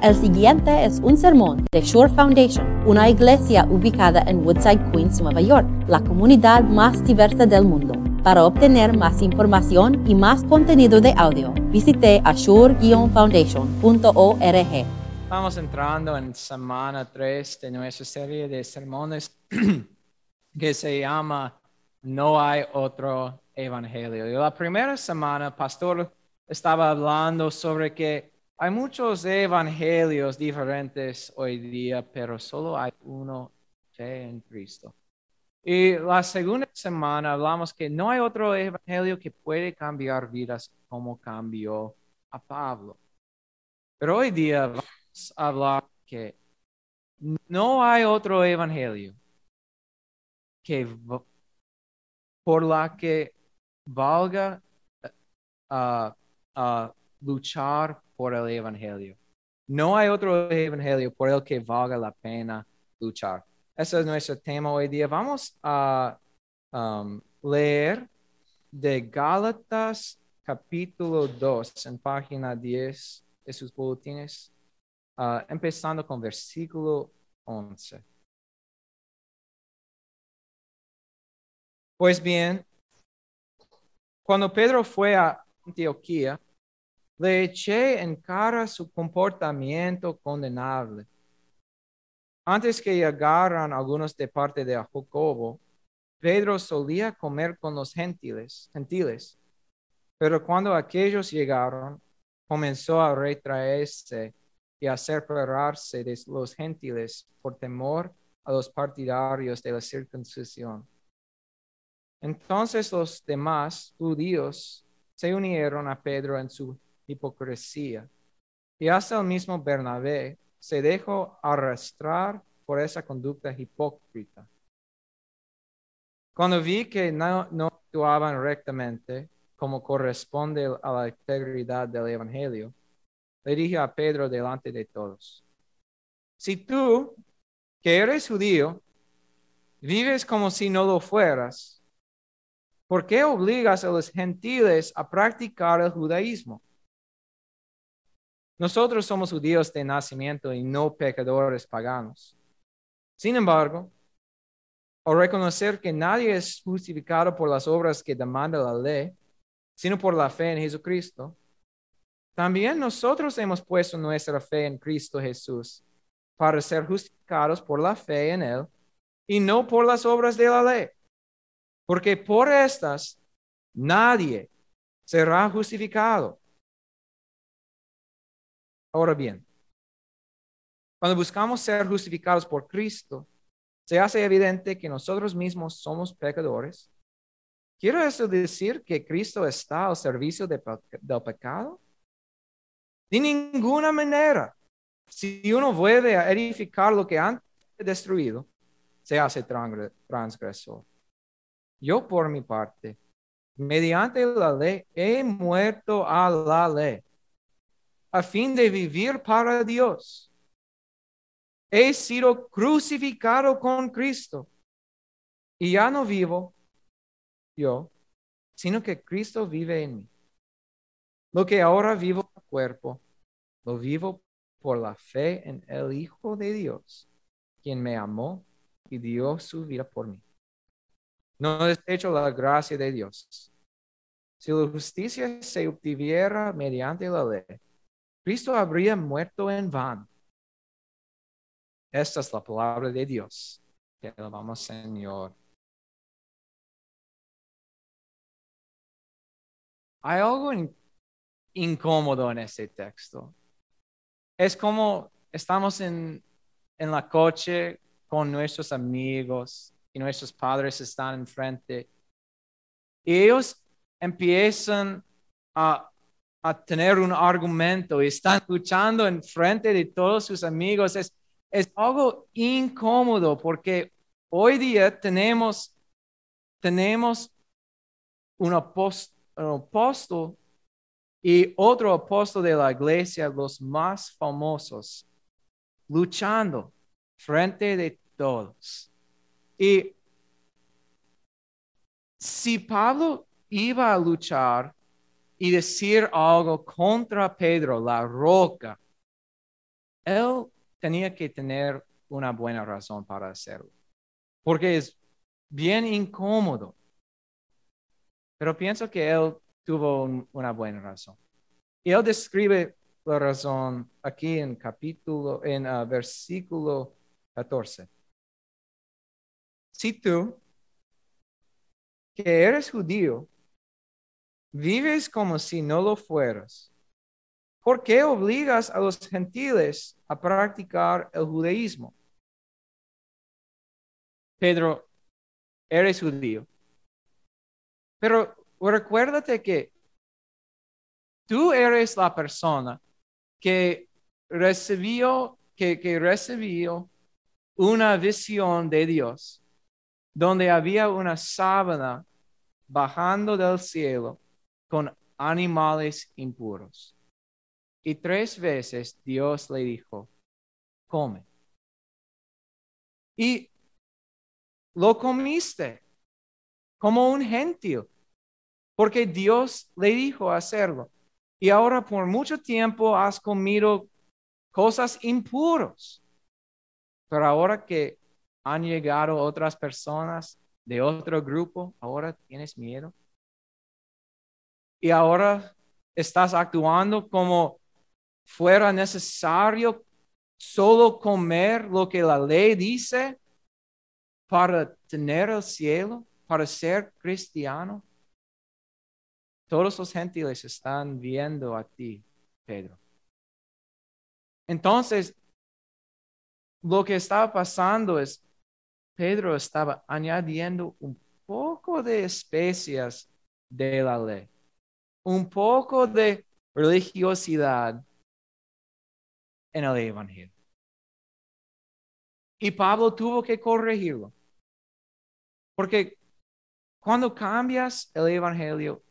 El siguiente es un sermón de Shore Foundation, una iglesia ubicada en Woodside, Queens, Nueva York, la comunidad más diversa del mundo. Para obtener más información y más contenido de audio, visite ashore-foundation.org. Estamos entrando en semana 3 de nuestra serie de sermones que se llama No hay otro evangelio. Y la primera semana, pastor estaba hablando sobre que hay muchos evangelios diferentes hoy día, pero solo hay uno, fe en Cristo. Y la segunda semana hablamos que no hay otro evangelio que puede cambiar vidas como cambió a Pablo. Pero hoy día vamos a hablar que no hay otro evangelio que por la que valga uh, uh, luchar por el Evangelio. No hay otro Evangelio por el que valga la pena luchar. Ese es nuestro tema hoy día. Vamos a um, leer de Gálatas capítulo 2 en página 10 de sus boletines, uh, empezando con versículo 11. Pues bien, cuando Pedro fue a Antioquía, le eché en cara su comportamiento condenable. Antes que llegaran algunos de parte de Jacobo, Pedro solía comer con los gentiles, gentiles, pero cuando aquellos llegaron, comenzó a retraerse y a separarse de los gentiles por temor a los partidarios de la circuncisión. Entonces los demás judíos se unieron a Pedro en su hipocresía. Y hasta el mismo Bernabé se dejó arrastrar por esa conducta hipócrita. Cuando vi que no, actuaban rectamente como corresponde a la integridad del Evangelio, le dije a Pedro delante de todos, si tú, que eres judío, vives como si no lo fueras, ¿por qué obligas a los gentiles a practicar el judaísmo? Nosotros somos judíos de nacimiento y no pecadores paganos. Sin embargo, al reconocer que nadie es justificado por las obras que demanda la ley, sino por la fe en Jesucristo, también nosotros hemos puesto nuestra fe en Cristo Jesús para ser justificados por la fe en Él y no por las obras de la ley. Porque por estas nadie será justificado Ahora bien, cuando buscamos ser justificados por Cristo, se hace evidente que nosotros mismos somos pecadores. ¿Quiero eso decir que Cristo está al servicio del pecado? De ninguna manera. Si uno vuelve a edificar lo que antes destruido, se hace transgresor. Yo por mi parte, mediante la ley, he muerto a la ley a fin de vivir para Dios. He sido crucificado con Cristo y ya no vivo yo, sino que Cristo vive en mí. Lo que ahora vivo cuerpo, lo vivo por la fe en el Hijo de Dios, quien me amó y dio su vida por mí. No desecho la gracia de Dios. Si la justicia se obtuviera mediante la ley, Cristo habría muerto en vano. Esta es la palabra de Dios. Te alabamos, Señor. Hay algo incómodo en este texto. Es como estamos en, en la coche con nuestros amigos y nuestros padres están enfrente. Y ellos empiezan a a tener un argumento y están luchando en frente de todos sus amigos. Es, es algo incómodo porque hoy día tenemos, tenemos un, apóstol, y otro apóstol de la iglesia, los más famosos, luchando frente de todos. Y si Pablo iba a luchar y decir algo contra Pedro, la roca, él tenía que tener una buena razón para hacerlo, porque es bien incómodo. Pero pienso que él tuvo un- una buena razón. Y él describe la razón aquí en capítulo, en ah, versículo 14. Si tú, que eres judío, vives como si no lo fueras, ¿por qué obligas a los gentiles a practicar el judaísmo? Pedro, eres judío. Pero recuérdate que tú eres la persona que recibió, que, que recibió una visión de Dios, donde había una sábana bajando del cielo con animales impuros. Y tres veces Dios le dijo, come. Y lo comiste como un gentil, porque Dios le dijo hacerlo. Y ahora por mucho tiempo has comido cosas impuros. Pero ahora que han llegado otras personas de otro grupo, ahora tienes miedo. Y ahora estás actuando como fuera necesario solo comer lo que la ley dice para tener el cielo, para ser cristiano. Todos los gentiles están viendo a ti, Pedro. Entonces, lo que estaba pasando es, Pedro estaba añadiendo un poco de especias de la ley, un poco de religiosidad en el Evangelio. Y Pablo tuvo que corregirlo. Porque cuando cambias el Evangelio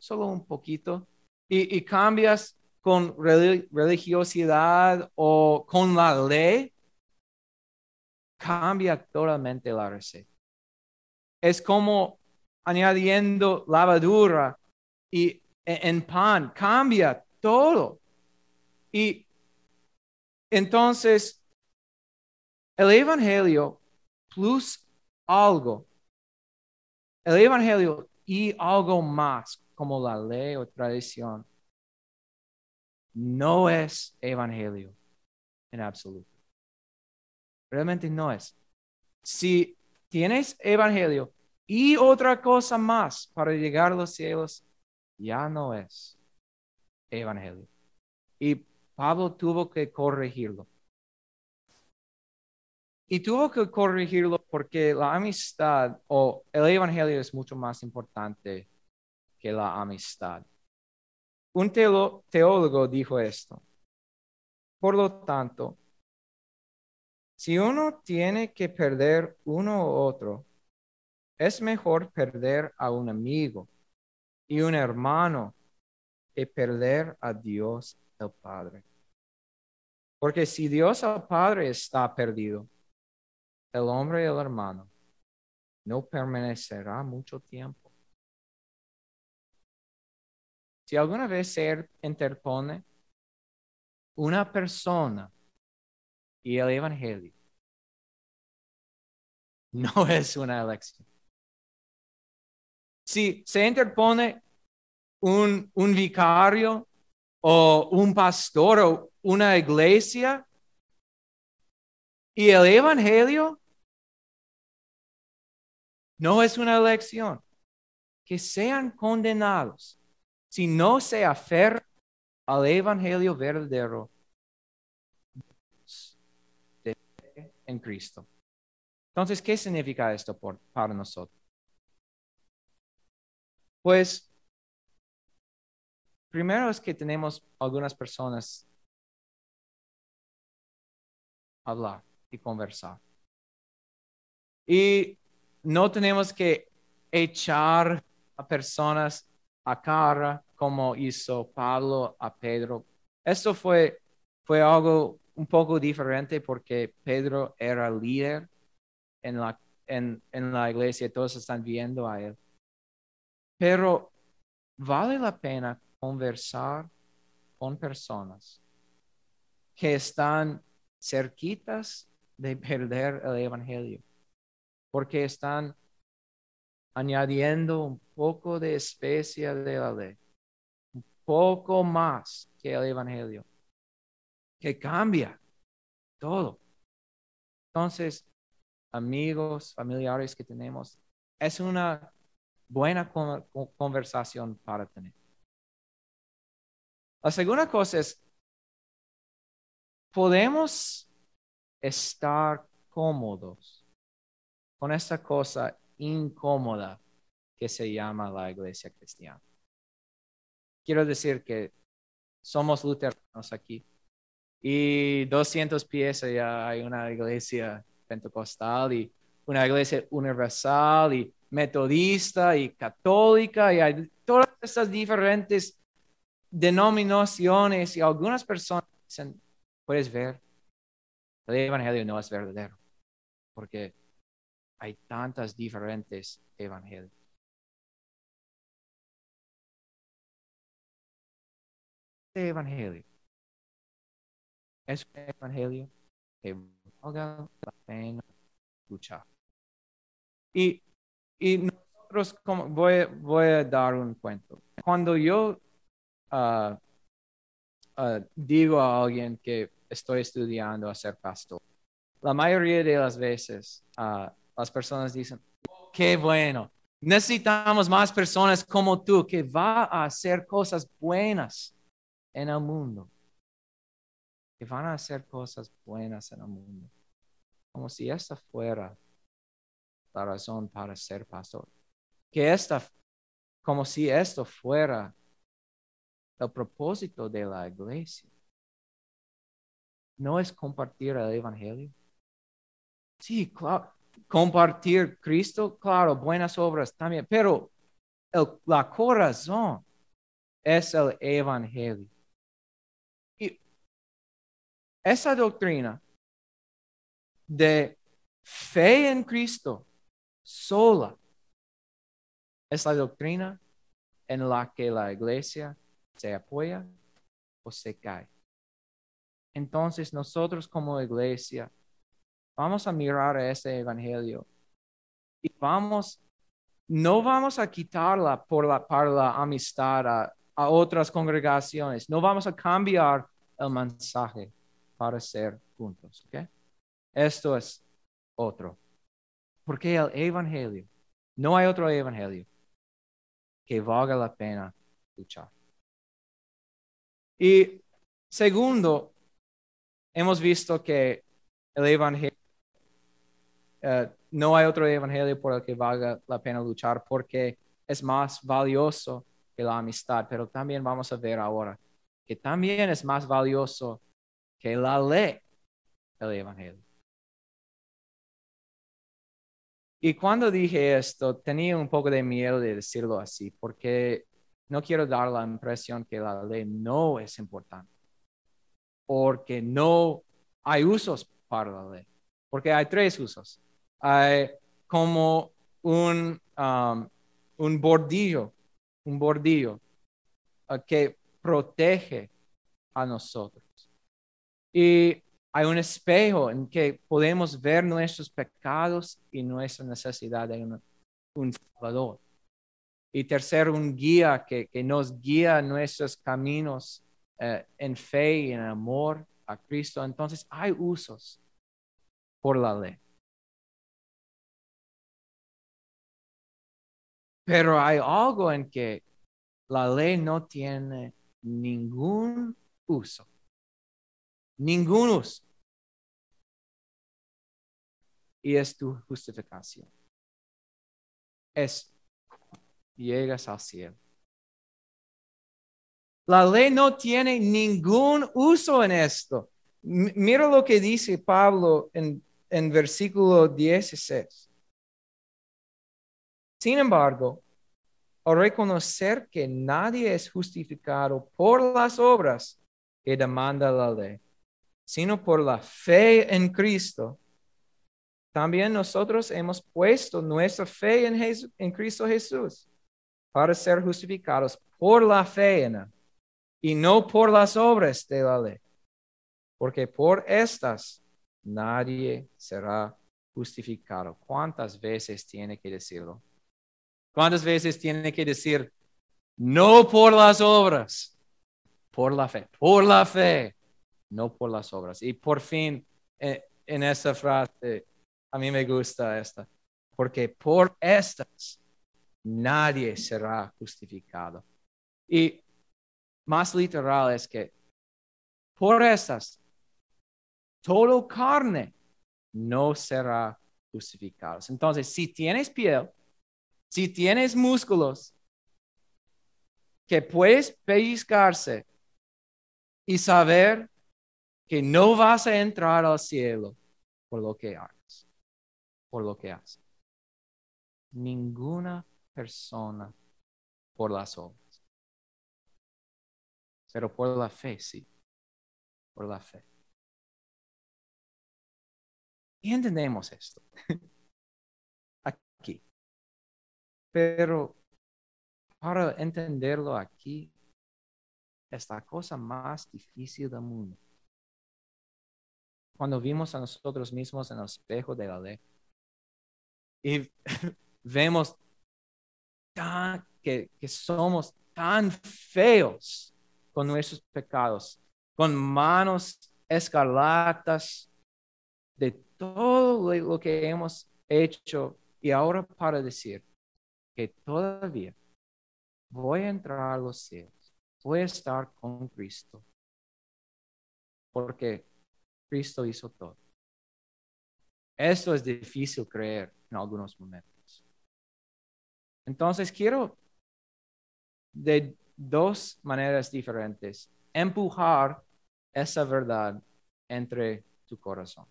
solo un poquito y, cambias con reli- religiosidad o con la ley, cambia totalmente la receta. Es como añadiendo lavadura y en pan, cambia todo. Y entonces el Evangelio plus algo, el Evangelio y algo más como la ley o tradición, no es Evangelio en absoluto. Realmente no es. Si tienes Evangelio y otra cosa más para llegar a los cielos, ya no es Evangelio. Y Pablo tuvo que corregirlo. Y tuvo que corregirlo porque la amistad o el Evangelio es mucho más importante que la amistad. Un teólogo dijo esto. Por lo tanto, si uno tiene que perder uno u otro, es mejor perder a un amigo y un hermano que perder a Dios el Padre. Porque si Dios el Padre está perdido, el hombre y el hermano no permanecerá mucho tiempo. Si alguna vez se interpone una persona y el Evangelio, no es una elección. Si se interpone un, un vicario o un pastor o una iglesia y el Evangelio, no es una elección. Que sean condenados si no se aferran al Evangelio verdadero en Cristo. Entonces, ¿qué significa esto por, para nosotros? Pues, primero es que tenemos algunas personas hablar y conversar. Y no tenemos que echar a personas a cara como hizo Pablo a Pedro. Esto fue, fue algo un poco diferente porque Pedro era líder en la, en, en la iglesia, todos están viendo a él. Pero vale la pena conversar con personas que están cerquitas de perder el Evangelio, porque están añadiendo un poco de especia de la ley, un poco más que el Evangelio, que cambia todo. Entonces, amigos, familiares que tenemos, es una buena conversación para tener. La segunda cosa es, podemos estar cómodos con esta cosa incómoda que se llama la iglesia cristiana. Quiero decir que somos luteranos aquí y 200 pies allá hay una iglesia pentecostal y una iglesia universal y metodista y católica y hay todas estas diferentes denominaciones y algunas personas dicen, puedes ver, el evangelio no es verdadero porque hay tantas diferentes evangelios. Este evangelio es un evangelio que valga la pena escuchar. Y, y nosotros, como, voy, voy a dar un cuento. Cuando yo ah, ah, digo a alguien que estoy estudiando a ser pastor, la mayoría de las veces uh, las personas dicen, qué bueno, necesitamos más personas como tú que va a hacer cosas buenas en el mundo. Que van a hacer cosas buenas en el mundo. Como si esta fuera la razón para ser pastor. Que esta, como si esto fuera el propósito de la iglesia. No es compartir el evangelio. Sí, claro, compartir Cristo, claro, buenas obras también, pero el, la corazón es el Evangelio. Y esa doctrina de fe en Cristo sola es la doctrina en la que la iglesia se apoya o se cae. Entonces nosotros como iglesia Vamos a mirar a ese evangelio y vamos, no vamos a quitarla por la, para la amistad a, otras congregaciones. No vamos a cambiar el mensaje para ser juntos. ¿okay? Esto es otro. Porque el evangelio, no hay otro evangelio que valga la pena luchar. Y segundo, hemos visto que el evangelio eh, no hay otro evangelio por el que valga la pena luchar porque es más valioso que la amistad, pero también vamos a ver ahora que también es más valioso que la ley del evangelio. Y cuando dije esto, tenía un poco de miedo de decirlo así, porque no quiero dar la impresión que la ley no es importante, porque no hay usos para la ley, porque hay tres usos como un, um, un bordillo, un bordillo uh, que protege a nosotros. Y hay un espejo en que podemos ver nuestros pecados y nuestra necesidad de un, Salvador. Y tercero, un guía que, nos guía nuestros caminos uh, en fe y en amor a Cristo. Entonces hay usos por la ley. Pero hay algo en que la ley no tiene ningún uso. Ningún uso. Y es tu justificación. Es llegas al cielo. La ley no tiene ningún uso en esto. mira lo que dice Pablo en, en versículo 16. Sin embargo, al reconocer que nadie es justificado por las obras que demanda la ley, sino por la fe en Cristo, también nosotros hemos puesto nuestra fe en, Cristo Jesús para ser justificados por la fe en él y no por las obras de la ley. porque por estas nadie será justificado. ¿Cuántas veces tiene que decirlo? ¿Cuántas veces tiene que decir, no por las obras, por la fe, por la fe, no por las obras? Y por fin, eh, en esa frase, a mí me gusta esta, porque por estas nadie será justificado. Y más literal es que por estas, todo carne no será justificado. Entonces, si tienes piel, si tienes músculos, que puedes pellizcarse y saber que no vas a entrar al cielo por lo que hagas, por lo que haces. Ninguna persona por las obras, pero por la fe, sí, por la fe. Y entendemos esto aquí. Pero para entenderlo aquí es la cosa más difícil del mundo. Cuando vimos a nosotros mismos en el espejo de la ley y vemos que, que somos tan feos con nuestros pecados, con manos escarlatas de todo lo que hemos hecho y ahora para decir que todavía voy a entrar a los cielos, voy a estar con Cristo, porque Cristo hizo todo. Esto es difícil creer en algunos momentos. Entonces quiero de dos maneras diferentes empujar esa verdad entre tu corazón.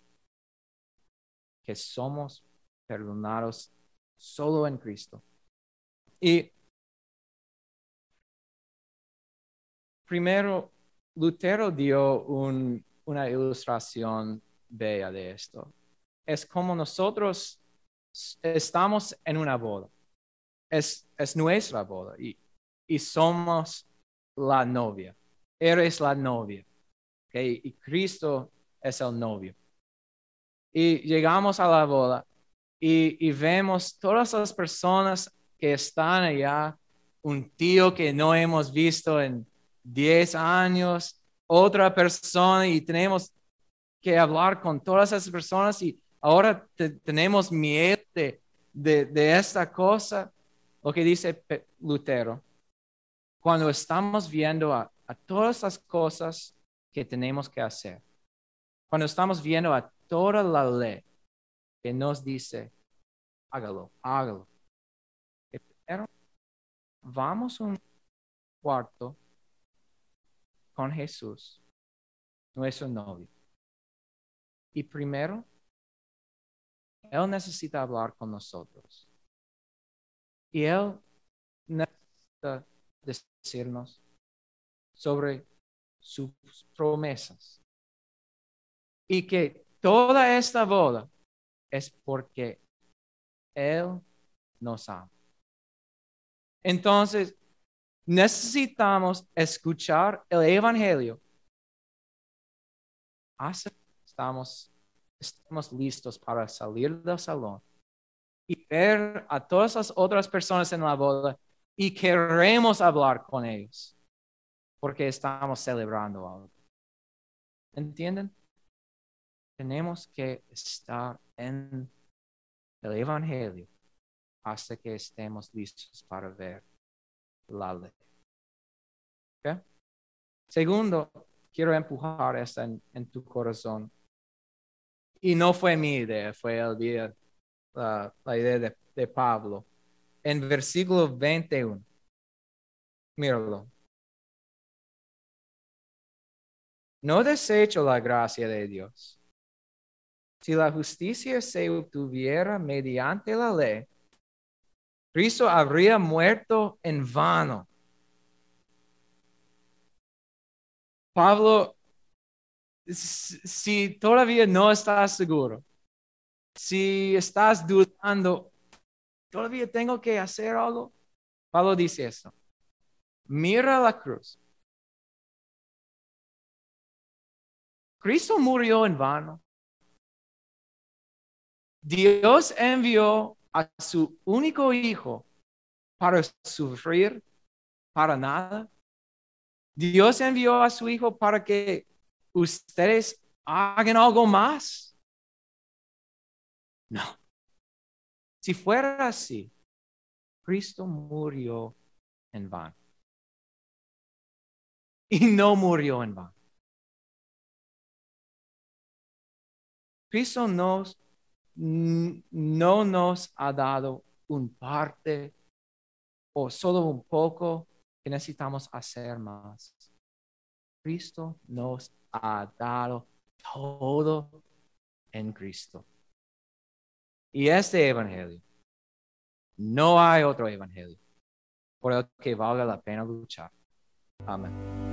Que somos perdonados solo en Cristo. Y primero, Lutero dio una ilustración bella de esto. Es como nosotros estamos en una boda. Es, es nuestra boda y, y somos la novia. Eres la novia. Y Cristo es el novio. Y llegamos a la boda y, y vemos todas las personas que están allá, un tío que no hemos visto en 10 años, otra persona y tenemos que hablar con todas esas personas y ahora tenemos miedo de, esta cosa. Lo que dice Lutero, cuando estamos viendo a, todas las cosas que tenemos que hacer, cuando estamos viendo a toda la ley que nos dice, hágalo, hágalo. Pero vamos un cuarto con Jesús, nuestro novio. Y primero, Él necesita hablar con nosotros. Y Él necesita decirnos sobre sus promesas. Y que toda esta boda es porque Él nos ama. Entonces, necesitamos escuchar el Evangelio. Hasta estamos, estamos listos para salir del salón y ver a todas las otras personas en la boda y queremos hablar con ellos porque estamos celebrando algo. ¿Entienden? Tenemos que estar en el Evangelio hasta que estemos listos para ver la ley. Segundo, quiero empujar esta en, tu corazón. Y no fue mi idea, fue el día, la, idea de, de Pablo. En versículo 21. Míralo. No desecho la gracia de Dios. Si la justicia se obtuviera mediante la ley, Cristo habría muerto en vano. Pablo, si todavía no estás seguro, si estás dudando, todavía tengo que hacer algo, Pablo dice eso. Mira la cruz. Cristo murió en vano. Dios envió a su único hijo para sufrir para nada. Dios envió a su hijo para que ustedes hagan algo más. No. Si fuera así, Cristo murió en vano. Y no murió en vano. Cristo nos, no nos ha dado un parte o solo un poco que necesitamos hacer más. Cristo nos ha dado todo en Cristo. Y este evangelio, no hay otro evangelio por el que valga la pena luchar. Amén.